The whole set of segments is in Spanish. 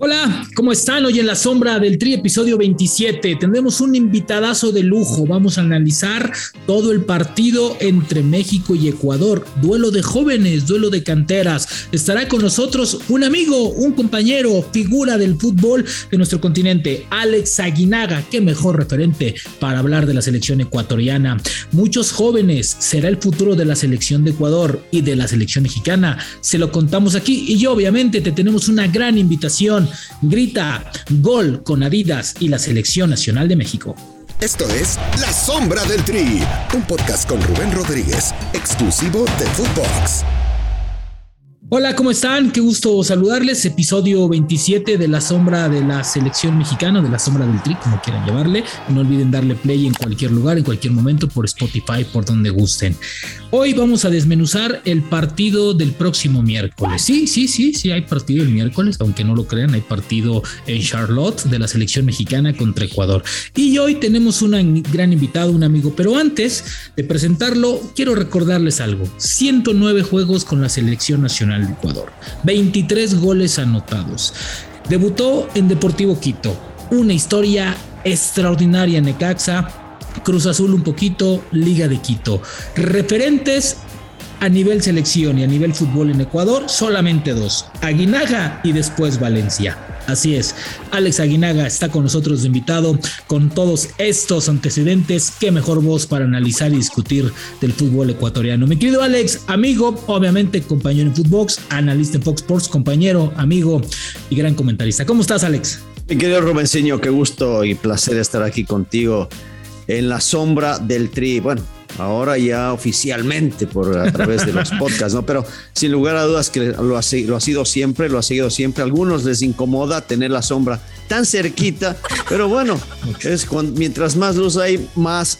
Hola, ¿cómo están? Hoy en la sombra del Tri, episodio 27, tendremos un invitadazo de lujo. Vamos a analizar todo el partido entre México y Ecuador. Duelo de jóvenes, duelo de canteras. Estará con nosotros un amigo, un compañero, figura del fútbol de nuestro continente, Alex Aguinaga. Qué mejor referente para hablar de la selección ecuatoriana. Muchos jóvenes, será el futuro de la selección de Ecuador y de la selección mexicana. Se lo contamos aquí y yo obviamente te tenemos una gran invitación grita gol con Adidas y la Selección Nacional de México. Esto es La Sombra del Tri, un podcast con Rubén Rodríguez, exclusivo de Footbox. Hola, ¿cómo están? Qué gusto saludarles. Episodio 27 de La Sombra de la Selección Mexicana, de La Sombra del Tri, como quieran llamarle. No olviden darle play en cualquier lugar, en cualquier momento, por Spotify, por donde gusten. Hoy vamos a desmenuzar el partido del próximo miércoles. Sí, sí, sí, sí, hay partido el miércoles, aunque no lo crean, hay partido en Charlotte de la Selección Mexicana contra Ecuador. Y hoy tenemos un gran invitado, un amigo, pero antes de presentarlo, quiero recordarles algo. 109 juegos con la Selección Nacional de Ecuador. 23 goles anotados. Debutó en Deportivo Quito. Una historia extraordinaria en Necaxa. Cruz Azul un poquito, Liga de Quito. Referentes a nivel selección y a nivel fútbol en Ecuador, solamente dos, Aguinaga y después Valencia. Así es, Alex Aguinaga está con nosotros de invitado con todos estos antecedentes. Qué mejor voz para analizar y discutir del fútbol ecuatoriano. Mi querido Alex, amigo, obviamente compañero en Footbox, analista en Fox Sports, compañero, amigo y gran comentarista. ¿Cómo estás, Alex? Mi querido Rubenseño, qué gusto y placer estar aquí contigo en la sombra del tri. Bueno, ahora ya oficialmente por a través de los podcasts, ¿no? Pero sin lugar a dudas que lo ha, lo ha sido siempre, lo ha seguido siempre. A algunos les incomoda tener la sombra tan cerquita, pero bueno, es cuando, mientras más luz hay, más,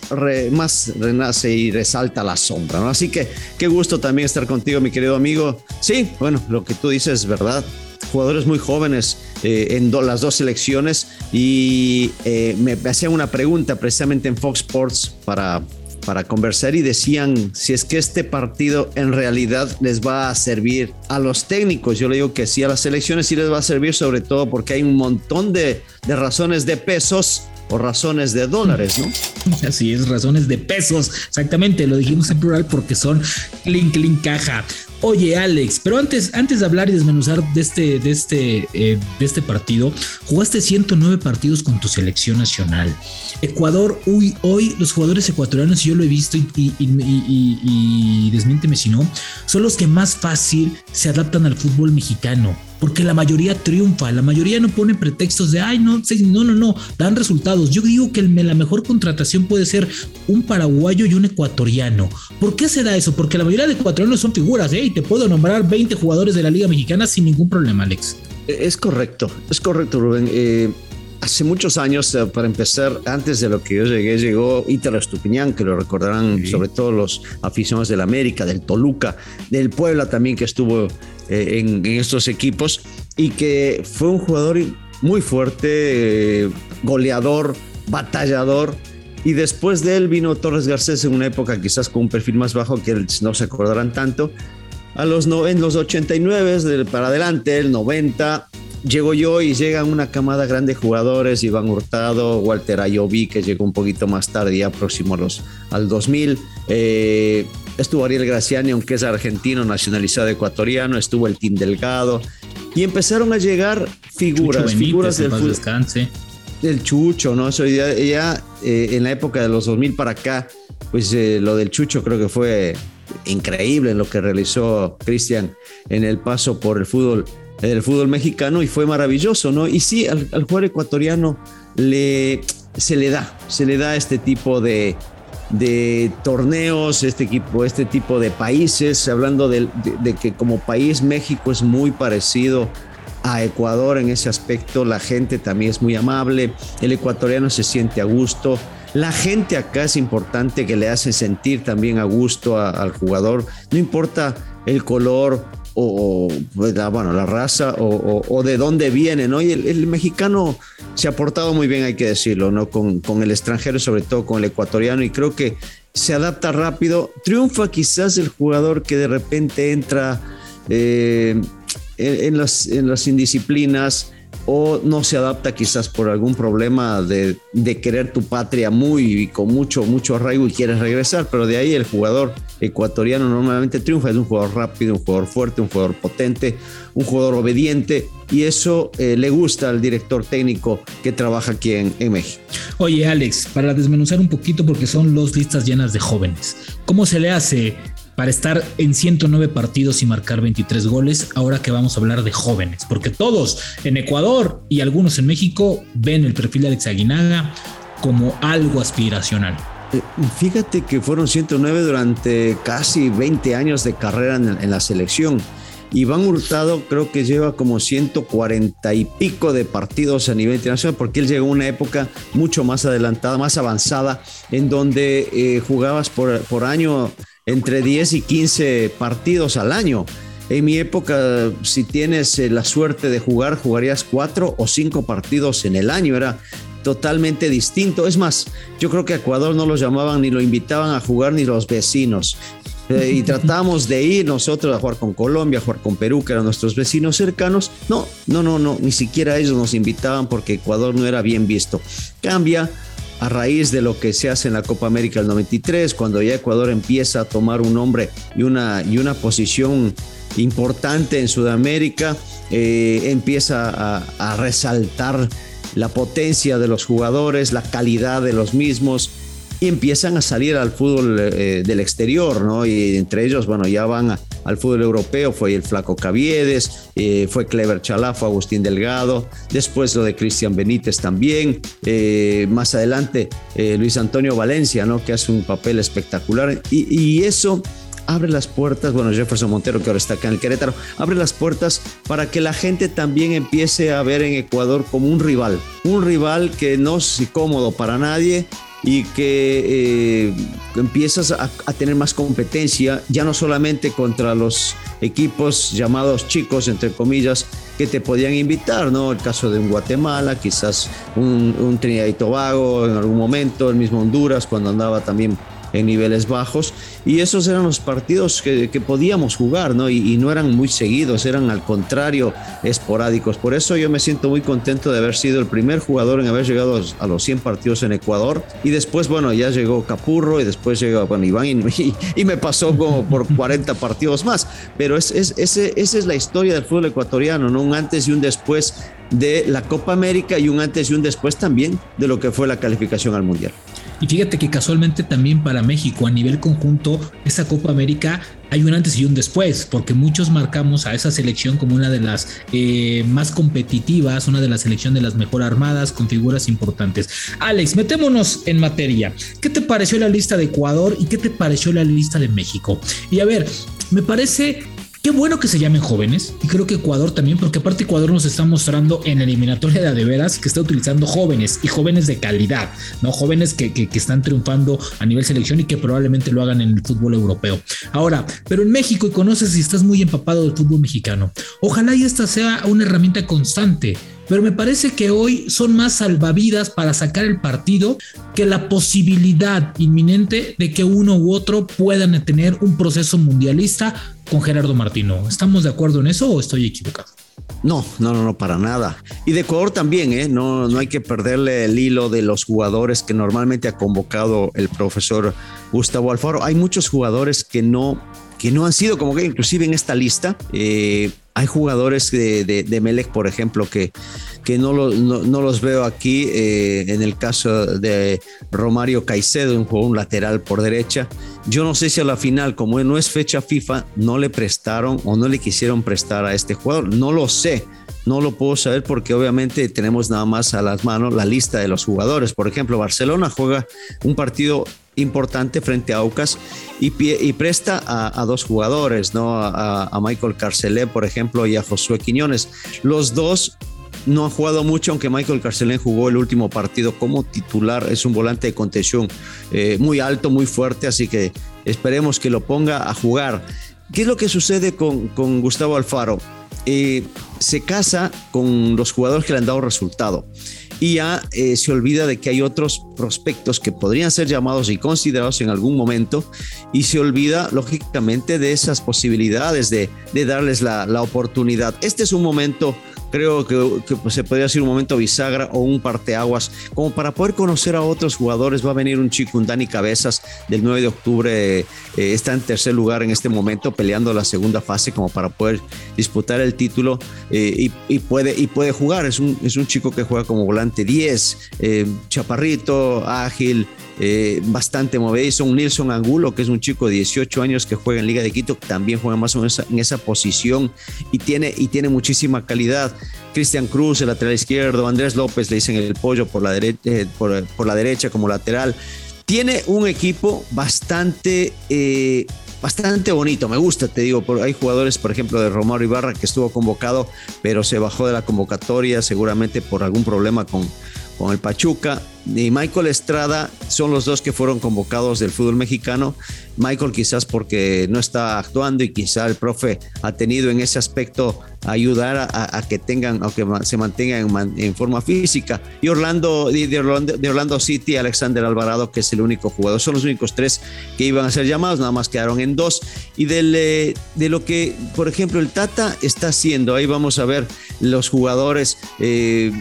más renace y resalta la sombra, ¿no? Así que qué gusto también estar contigo, mi querido amigo. Sí, bueno, lo que tú dices es verdad jugadores muy jóvenes eh, en las dos selecciones y eh, me, me hacían una pregunta precisamente en Fox Sports para, para conversar y decían si es que este partido en realidad les va a servir a los técnicos. Yo le digo que sí, a las selecciones sí les va a servir, sobre todo porque hay un montón de, de razones de pesos o razones de dólares, ¿no? Así es, razones de pesos, exactamente, lo dijimos en plural porque son clink, clink, caja. Oye, Alex, pero antes, antes de hablar y desmenuzar de este, de este, eh, de este partido, jugaste 109 partidos con tu selección nacional. Ecuador, hoy, hoy los jugadores ecuatorianos, yo lo he visto y, y desmiénteme si no, son los que más fácil se adaptan al fútbol mexicano porque la mayoría triunfa, la mayoría no pone pretextos de, ay, no, no, no, no, dan resultados. Yo digo que la mejor contratación puede ser un paraguayo y un ecuatoriano. ¿Por qué se da eso? Porque la mayoría de ecuatorianos son figuras, ¿eh? Te puedo nombrar 20 jugadores de la Liga Mexicana sin ningún problema, Alex. Es correcto, es correcto, Rubén. Eh, hace muchos años, eh, para empezar, antes de lo que yo llegué, llegó Ítalo Estupiñán, que lo recordarán sobre todo los aficionados del América, del Toluca, del Puebla también, que estuvo eh, en, en, estos equipos y que fue un jugador muy fuerte, eh, goleador, batallador. Y después de él vino Torres Garcés en una época quizás con un perfil más bajo que no se acordarán tanto. A los no, en los 89 para adelante, el 90, llegó yo y llegan una camada grande de jugadores, Iván Hurtado, Walter Ayoví, que llegó un poquito más tarde, ya próximo a los, al 2000. Eh, estuvo Ariel Graciani, aunque es argentino, nacionalizado ecuatoriano, estuvo el Team Delgado, y empezaron a llegar figuras, Benítez, figuras del fútbol. Descanse. El Chucho, ¿no? Eso ya, ya eh, en la época de los 2000 para acá, pues eh, lo del Chucho creo que fue increíble en lo que realizó Cristian en el paso por el fútbol, el fútbol mexicano y fue maravilloso, ¿no? Y sí, al, jugador ecuatoriano le, se le da, se le da este tipo de, torneos, este equipo, este tipo de países, hablando de, que como país México es muy parecido a Ecuador en ese aspecto, la gente también es muy amable, el ecuatoriano se siente a gusto, la gente acá es importante que le hace sentir también a gusto al jugador, no importa el color o, o bueno, la raza o, de dónde viene, ¿no? Y el, mexicano se ha portado muy bien, hay que decirlo, ¿no? Con, con el extranjero, sobre todo con el ecuatoriano, y creo que se adapta rápido. Triunfa quizás el jugador que de repente entra eh, en, las, en las indisciplinas, o no se adapta quizás por algún problema de, de, querer tu patria muy con mucho, mucho arraigo y quieres regresar, pero de ahí el jugador ecuatoriano normalmente triunfa, es un jugador rápido, un jugador fuerte, un jugador potente, un jugador obediente y eso eh, le gusta al director técnico que trabaja aquí en, en México. Oye Alex, para desmenuzar un poquito porque son dos listas llenas de jóvenes, ¿cómo se le hace para estar en 109 partidos y marcar 23 goles, ahora que vamos a hablar de jóvenes, porque todos en Ecuador y algunos en México ven el perfil de Alex Aguinaga como algo aspiracional. Fíjate que fueron 109 durante casi 20 años de carrera en, la selección. Iván Hurtado creo que lleva como 140 y pico de partidos a nivel internacional porque él llegó a una época mucho más adelantada, más avanzada, en donde eh, jugabas por, por año entre 10 y 15 partidos al año. En mi época, si tienes eh, la suerte de jugar, jugarías cuatro o cinco partidos en el año. Era totalmente distinto. Es más, yo creo que a Ecuador no los llamaban ni lo invitaban a jugar ni los vecinos. Eh, y tratamos de ir nosotros a jugar con Colombia, a jugar con Perú, que eran nuestros vecinos cercanos. No, no, no, no, ni siquiera ellos nos invitaban porque Ecuador no era bien visto. Cambia a raíz de lo que se hace en la Copa América del 93, cuando ya Ecuador empieza a tomar un nombre y una, y una posición importante en Sudamérica, eh, empieza a, resaltar la potencia de los jugadores, la calidad de los mismos, y empiezan a salir al fútbol eh, del exterior, ¿no? Y entre ellos, bueno, ya van al fútbol europeo, fue el Flaco Caviedes, eh, fue Clever Chalafo, Agustín Delgado, después lo de Cristian Benítez también, eh, más adelante Luis Antonio Valencia, ¿no? Que hace un papel espectacular. Y, y eso abre las puertas, bueno, Jefferson Montero, que ahora está acá en el Querétaro, abre las puertas para que la gente también empiece a ver en Ecuador como un rival, un rival que no es cómodo para nadie, y que eh, empiezas a, tener más competencia, ya no solamente contra los equipos llamados chicos, entre comillas, que te podían invitar, ¿no? El caso de un Guatemala, quizás un, un Trinidad y Tobago en algún momento, el mismo Honduras cuando andaba también en niveles bajos y esos eran los partidos que, podíamos jugar, ¿no? Y, no eran muy seguidos, eran al contrario esporádicos. Por eso yo me siento muy contento de haber sido el primer jugador en haber llegado a los 100 partidos en Ecuador y después, bueno, ya llegó Capurro y después llegó, Iván y, me pasó como por 40 partidos más, pero es, esa es la historia del fútbol ecuatoriano, ¿no? Un antes y un después de la Copa América y un antes y un después también de lo que fue la calificación al Mundial. Y fíjate que casualmente también para México a nivel conjunto, esa Copa América hay un antes y un después, porque muchos marcamos a esa selección como una de las eh, más competitivas, una de las selecciones de las mejor armadas, con figuras importantes. Alex, metémonos en materia. ¿Qué te pareció la lista de Ecuador y qué te pareció la lista de México? Y a ver, me parece Qué bueno que se llamen jóvenes y creo que Ecuador también, porque aparte Ecuador nos está mostrando en la eliminatoria de veras que está utilizando jóvenes y jóvenes de calidad, no jóvenes que, que, están triunfando a nivel selección y que probablemente lo hagan en el fútbol europeo. Ahora, pero en México y conoces si estás muy empapado del fútbol mexicano, ojalá y esta sea una herramienta constante pero me parece que hoy son más salvavidas para sacar el partido que la posibilidad inminente de que uno u otro puedan tener un proceso mundialista con Gerardo Martino. ¿Estamos de acuerdo en eso o estoy equivocado? No, no, no, no, para nada. Y de Ecuador también, ¿eh? No, no hay que perderle el hilo de los jugadores que normalmente ha convocado el profesor Gustavo Alfaro. Hay muchos jugadores que no, que no han sido como que inclusive en esta lista. Eh, hay jugadores de, de, Melec, por ejemplo, que, que no, no, los veo aquí. Eh, en el caso de Romario Caicedo, un jugador lateral por derecha. Yo no sé si a la final, como no es fecha FIFA, no le prestaron o no le quisieron prestar a este jugador. No lo sé. No lo puedo saber porque obviamente tenemos nada más a las manos la lista de los jugadores. Por ejemplo, Barcelona juega un partido importante frente a Aucas y, presta a, dos jugadores, ¿no? A, Michael Carcelé, por ejemplo, y a Josué Quiñones. Los dos no han jugado mucho, aunque Michael Carcelén jugó el último partido como titular. Es un volante de contención eh, muy alto, muy fuerte, así que esperemos que lo ponga a jugar. ¿Qué es lo que sucede con, con Gustavo Alfaro? Eh, se casa con los jugadores que le han dado resultado y ya eh, se olvida de que hay otros prospectos que podrían ser llamados y considerados en algún momento y se olvida lógicamente de esas posibilidades de, darles la, oportunidad. Este es un momento creo que, se podría ser un momento bisagra o un parteaguas, como para poder conocer a otros jugadores. Va a venir un chico, un Dani Cabezas, del 9 de octubre, eh, está en tercer lugar en este momento, peleando la segunda fase, como para poder disputar el título eh, y, puede, y puede jugar. Es un, es un chico que juega como volante 10, eh, chaparrito, ágil. bastante movedizo, un Nilson Angulo, que es un chico de 18 años que juega en Liga de Quito, también juega más o menos en esa posición y tiene, y tiene muchísima calidad. Cristian Cruz, el lateral izquierdo, Andrés López, le dicen el pollo por la, derecha, eh, por, la derecha como lateral. Tiene un equipo bastante, eh, bastante bonito, me gusta, te digo. Hay jugadores, por ejemplo, de Romario Ibarra que estuvo convocado, pero se bajó de la convocatoria seguramente por algún problema con, con el Pachuca y Michael Estrada son los dos que fueron convocados del fútbol mexicano. Michael quizás porque no está actuando y quizá el profe ha tenido en ese aspecto ayudar a, que tengan, o que se mantengan en, forma física. Y Orlando de, Orlando, de Orlando City, Alexander Alvarado, que es el único jugador. Son los únicos tres que iban a ser llamados, nada más quedaron en dos. Y de lo que, por ejemplo, el Tata está haciendo, ahí vamos a ver los jugadores, eh,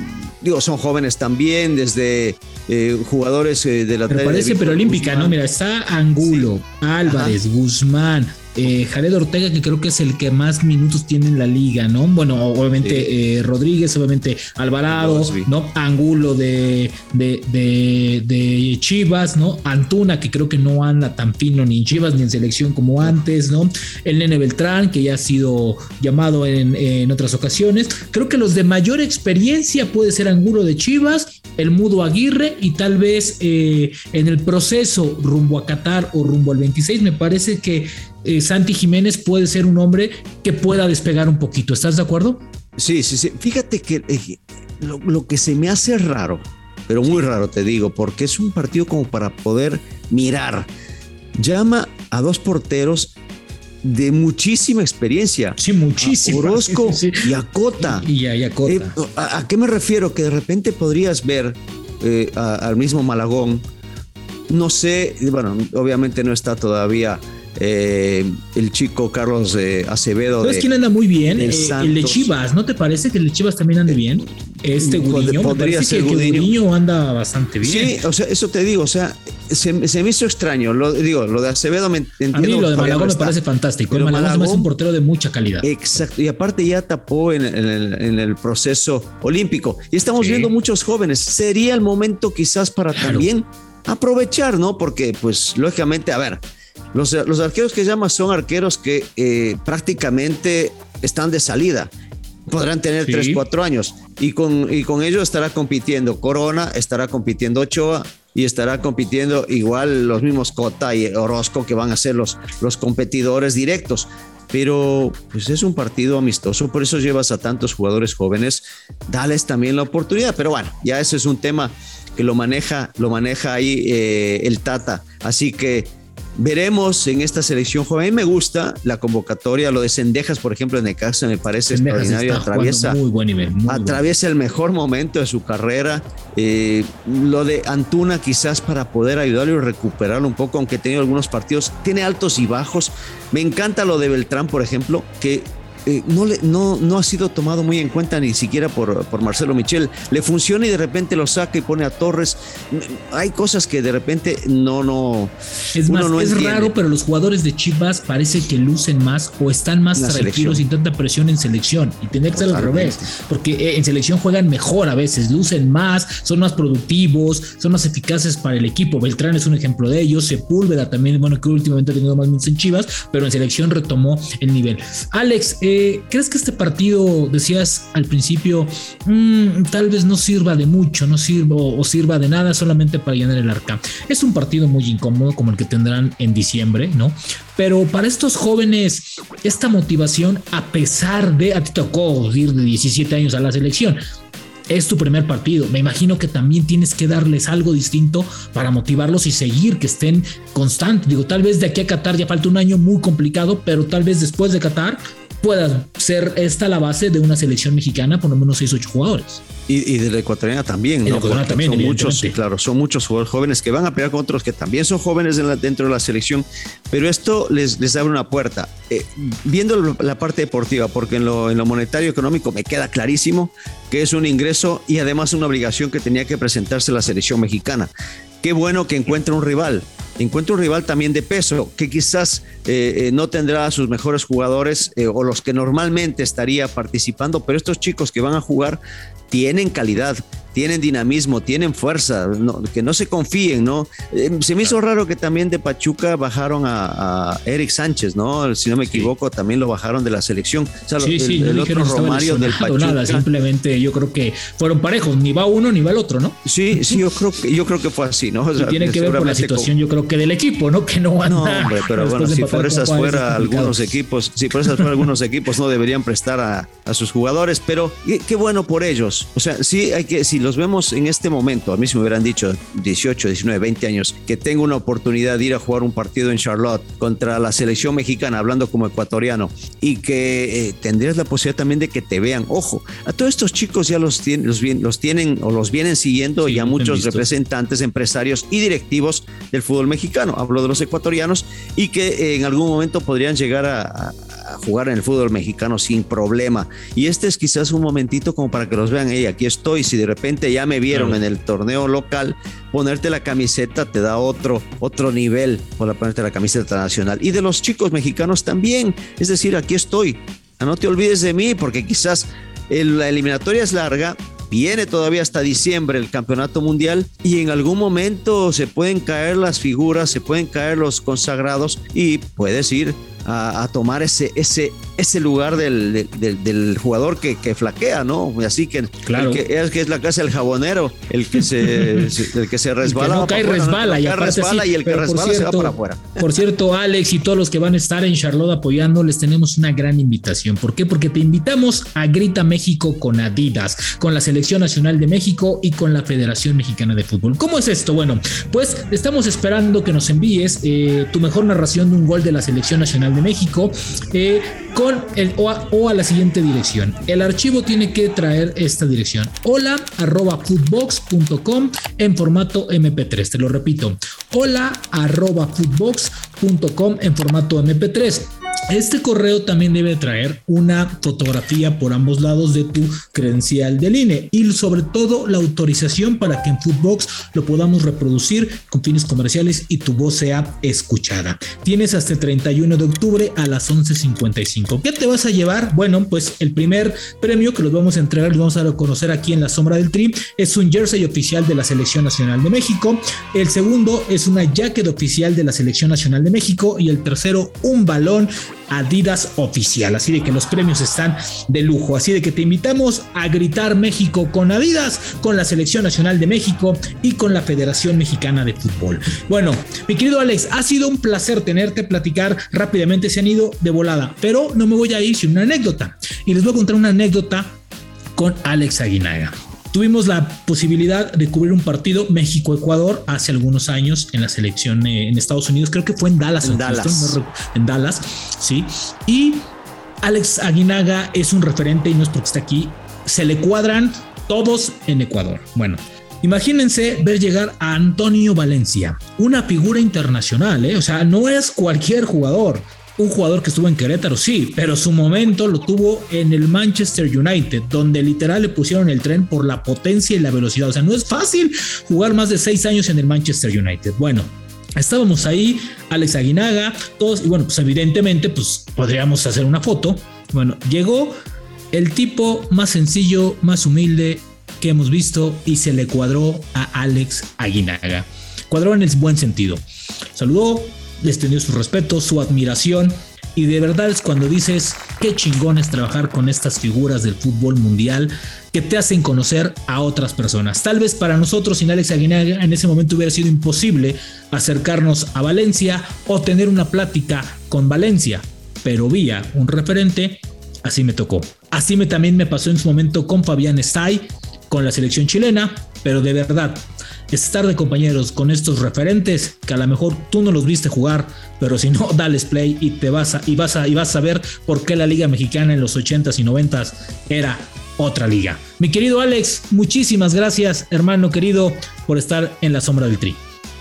digo, son jóvenes también, desde eh, jugadores eh, de la Pero parece pero olímpica, ¿no? Mira, está Angulo, Álvarez, Guzmán, eh, Jared Ortega, que creo que es el que más minutos tiene en la liga, ¿no? Bueno, obviamente eh, Rodríguez, obviamente Alvarado, ¿no? Angulo de, de, Chivas, ¿no? Antuna, que creo que no anda tan fino ni en Chivas ni en selección como antes, ¿no? El Nene Beltrán, que ya ha sido llamado en, otras ocasiones. Creo que los de mayor experiencia puede ser Angulo de Chivas, el Mudo Aguirre y tal vez eh, en el proceso rumbo a Qatar o rumbo al 26, me parece que eh, Santi Jiménez puede ser un hombre que pueda despegar un poquito. ¿Estás de acuerdo? Sí, sí, sí. Fíjate que eh, lo, que se me hace raro, pero muy raro te digo, porque es un partido como para poder mirar. Llama a dos porteros de muchísima experiencia. Sí, muchísimo. Orozco y Acota. Y, a, Acota. Eh, ¿a, qué me refiero? Que de repente podrías ver al mismo Malagón. No sé, bueno, obviamente no está todavía eh, el chico Carlos eh, Acevedo. ¿Sabes quién anda muy bien? Eh, el de Chivas, ¿no te parece que el de Chivas también ande bien? Este Gudiño, podría ser que, Gudiño. anda bastante bien. Sí, o sea, eso te digo, o sea, se, me hizo extraño. Lo digo, lo de Acevedo me entiendo. A mí lo de Malagón me parece fantástico. Pero Malagón, es un portero de mucha calidad. Exacto, y aparte ya tapó en, el, proceso olímpico. Y estamos viendo muchos jóvenes. Sería el momento quizás para también aprovechar, ¿no? Porque, pues, lógicamente, a ver, los, arqueros que llamas son arqueros que eh, prácticamente están de salida. Podrán tener 3, 4 años. Y con, y con ello estará compitiendo Corona, estará compitiendo Ochoa y estará compitiendo igual los mismos Cota y Orozco que van a ser los, los competidores directos. Pero pues es un partido amistoso, por eso llevas a tantos jugadores jóvenes, dales también la oportunidad, pero bueno, ya ese es un tema que lo maneja, lo maneja ahí eh, el Tata, así que Veremos en esta selección joven. A mí me gusta la convocatoria, lo de Sendejas, por ejemplo, en el caso me parece extraordinario. Atraviesa, muy buen nivel, atraviesa el mejor momento de su carrera. Eh, lo de Antuna, quizás para poder ayudarlo y recuperarlo un poco, aunque ha tenido algunos partidos, tiene altos y bajos. Me encanta lo de Beltrán, por ejemplo, que eh, no, le, no, no ha sido tomado muy en cuenta ni siquiera por, por Marcelo Michel. Le funciona y de repente lo saca y pone a Torres. Hay cosas que de repente no, no. Es más, es raro, pero los jugadores de Chivas parece que lucen más o están más tranquilos sin tanta presión en selección. Y tendría que ser al revés, porque eh, en selección juegan mejor a veces, lucen más, son más productivos, son más eficaces para el equipo. Beltrán es un ejemplo de ellos. Sepúlveda también, bueno, que últimamente ha tenido más minutos en Chivas, pero en selección retomó el nivel. Alex, eh, ¿crees que este partido, decías al principio, mm, tal vez no sirva de mucho, no sirva o sirva de nada solamente para llenar el arca? Es un partido muy incómodo como el que tendrán en diciembre, ¿no? Pero para estos jóvenes, esta motivación, a pesar de, a ti tocó ir de 17 años a la selección, es tu primer partido. Me imagino que también tienes que darles algo distinto para motivarlos y seguir, que estén constantes. Digo, tal vez de aquí a Qatar ya falta un año muy complicado, pero tal vez después de Qatar pueda ser esta la base de una selección mexicana, por lo menos 6, 8 jugadores. Y, de la ecuatoriana también, ¿no? también, son muchos, claro, son muchos jugadores jóvenes que van a pelear con otros que también son jóvenes dentro de la selección, pero esto les, les abre una puerta. Eh, viendo la parte deportiva, porque en lo, en lo monetario económico me queda clarísimo que es un ingreso y además una obligación que tenía que presentarse la selección mexicana. Qué bueno que encuentre un rival, encuentra un rival también de peso, que quizás eh, eh, no tendrá a sus mejores jugadores o los que normalmente estaría participando, pero estos chicos que van a jugar tienen calidad, tienen dinamismo, tienen fuerza, que no se confíen, ¿no? Eh, se me hizo raro que también de Pachuca bajaron a, Eric Sánchez, ¿no? Si no me equivoco, también lo bajaron de la selección. O sí, sí, el, otro Romario del Pachuca. Nada, simplemente yo creo que fueron parejos, ni va uno ni va el otro, ¿no? Sí, sí, yo creo que, yo creo que fue así, ¿no? tiene que ver con la situación, yo creo que del equipo, ¿no? Que no anda. No, hombre, pero bueno, si por esas fuera algunos equipos, si por esas fuera algunos equipos no deberían prestar a, a sus jugadores, pero qué, bueno por ellos. O sea, sí hay que, si los vemos en este momento, a mí si me hubieran dicho 18, 19, 20 años, que tengo una oportunidad de ir a jugar un partido en Charlotte contra la selección mexicana, hablando como ecuatoriano, y que eh, tendrías la posibilidad también de que te vean. Ojo, a todos estos chicos ya los, tienen, los, los tienen o los vienen siguiendo ya muchos representantes, empresarios y directivos del fútbol mexicano. Hablo de los ecuatorianos y que eh, en algún momento podrían llegar a jugar en el fútbol mexicano sin problema. Y este es quizás un momentito como para que los vean, hey, aquí estoy, si de repente ya me vieron en el torneo local, ponerte la camiseta te da otro, otro nivel para ponerte la camiseta nacional. Y de los chicos mexicanos también, es decir, aquí estoy. Ah, no te olvides de mí porque quizás la eliminatoria es larga, viene todavía hasta diciembre el campeonato mundial y en algún momento se pueden caer las figuras, se pueden caer los consagrados y puedes ir a, tomar ese, ese, ese lugar del, del, jugador que, que, flaquea, ¿no? Así que, claro. que, es, que es la casa del jabonero, el que se, el que se resbala. no cae, resbala, y, resbala y el que resbala se va para afuera. Por cierto, Alex y todos los que van a estar en Charlotte apoyando, les tenemos una gran invitación. ¿Por qué? Porque te invitamos a Grita México con Adidas, con la Selección Nacional de México y con la Federación Mexicana de Fútbol. ¿Cómo es esto? Bueno, pues estamos esperando que nos envíes eh, tu mejor narración de un gol de la Selección Nacional de México eh, con el o a, la siguiente dirección. El archivo tiene que traer esta dirección. Hola arroba footbox.com en formato MP3. Te lo repito. Hola arroba footbox.com en formato MP3. Este correo también debe traer una fotografía por ambos lados de tu credencial del INE y sobre todo la autorización para que en Footbox lo podamos reproducir con fines comerciales y tu voz sea escuchada. Tienes hasta el 31 de octubre a las 11.55. ¿Qué te vas a llevar? Bueno, pues el primer premio que los vamos a entregar, los vamos a conocer aquí en la sombra del tri, es un jersey oficial de la Selección Nacional de México. El segundo es una jacket oficial de la Selección Nacional de México y el tercero un balón Adidas oficial. Así de que los premios están de lujo. Así de que te invitamos a gritar México con Adidas, con la Selección Nacional de México y con la Federación Mexicana de Fútbol. Bueno, mi querido Alex, ha sido un placer tenerte, platicar rápidamente. Se han ido de volada, pero no me voy a ir sin una anécdota. Y les voy a contar una anécdota con Alex Aguinaga. Tuvimos la posibilidad de cubrir un partido México-Ecuador hace algunos años en la selección eh, en Estados Unidos, creo que fue en Dallas. En Dallas. en Dallas, sí. Y Alex Aguinaga es un referente y no es porque está aquí, se le cuadran todos en Ecuador. Bueno, Imagínense ver llegar a Antonio Valencia, una figura internacional, ¿eh? o sea, no es cualquier jugador un jugador que estuvo en Querétaro, sí, pero su momento lo tuvo en el Manchester United, donde literal le pusieron el tren por la potencia y la velocidad. O sea, no es fácil jugar más de seis años en el Manchester United. Bueno, estábamos ahí, Alex Aguinaga, todos, y bueno, pues evidentemente, pues podríamos hacer una foto. Bueno, llegó el tipo más sencillo, más humilde que hemos visto y se le cuadró a Alex Aguinaga. Cuadró en el buen sentido. Saludó, les tendió su respeto, su admiración. Y de verdad es cuando dices qué chingón es trabajar con estas figuras del fútbol mundial que te hacen conocer a otras personas. Tal vez para nosotros sin Alex Aguinaga en ese momento hubiera sido imposible acercarnos a Valencia o tener una plática con Valencia, pero vía un referente, así me tocó. Así me también me pasó en su momento con Fabián Stay, con la selección chilena, pero de verdad, estar de compañeros con estos referentes que a lo mejor tú no los viste jugar, pero si no, dales play y te vas a, y vas a, y vas a ver por qué la Liga Mexicana en los 80s y 90s era otra liga. Mi querido Alex, muchísimas gracias, hermano querido, por estar en la sombra del tri.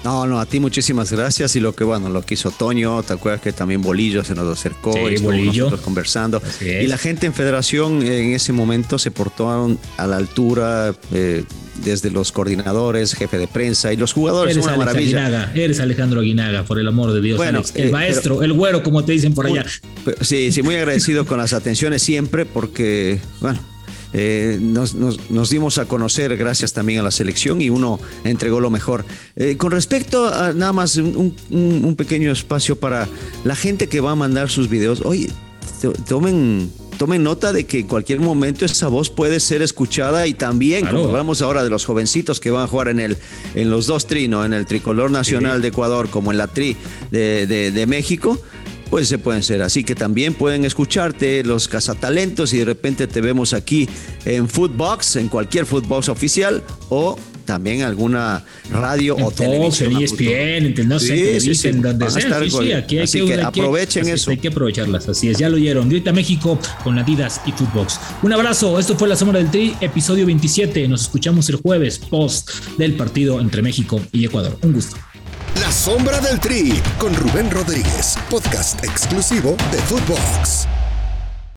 No, no, a ti muchísimas gracias. Y lo que, bueno, lo que hizo Toño, ¿te acuerdas que también Bolillo se nos acercó y nosotros conversando? Y la gente en Federación en ese momento se portaron a la altura, eh, desde los coordinadores, jefe de prensa y los jugadores. Eres una maravilla. eres Alejandro Aguinaga, por el amor de Dios. Bueno, el eh, maestro, el güero, como te dicen por allá. Sí, sí, muy agradecido con las atenciones siempre, porque, bueno eh, nos, dimos a conocer gracias también a la selección y uno entregó lo mejor. Eh, con respecto a nada más un, pequeño espacio para la gente que va a mandar sus videos, oye, tomen tomen nota de que en cualquier momento esa voz puede ser escuchada y también, como hablamos ahora de los jovencitos que van a jugar en el en los dos trinos, en el tricolor nacional de Ecuador como en la tri de, de México, pues se pueden ser. Así que también pueden escucharte los cazatalentos y de repente te vemos aquí en Footbox, en cualquier Footbox oficial o también alguna radio o televisión. ESPN, no sé, sí, sí, donde sea. aquí hay así que, aprovechen eso. Hay que aprovecharlas, así es, ya lo oyeron. Grita México con Adidas y Footbox. Un abrazo, esto fue La Sombra del Tri, episodio 27. Nos escuchamos el jueves post del partido entre México y Ecuador. Un gusto. La sombra del tri con Rubén Rodríguez, podcast exclusivo de Footbox.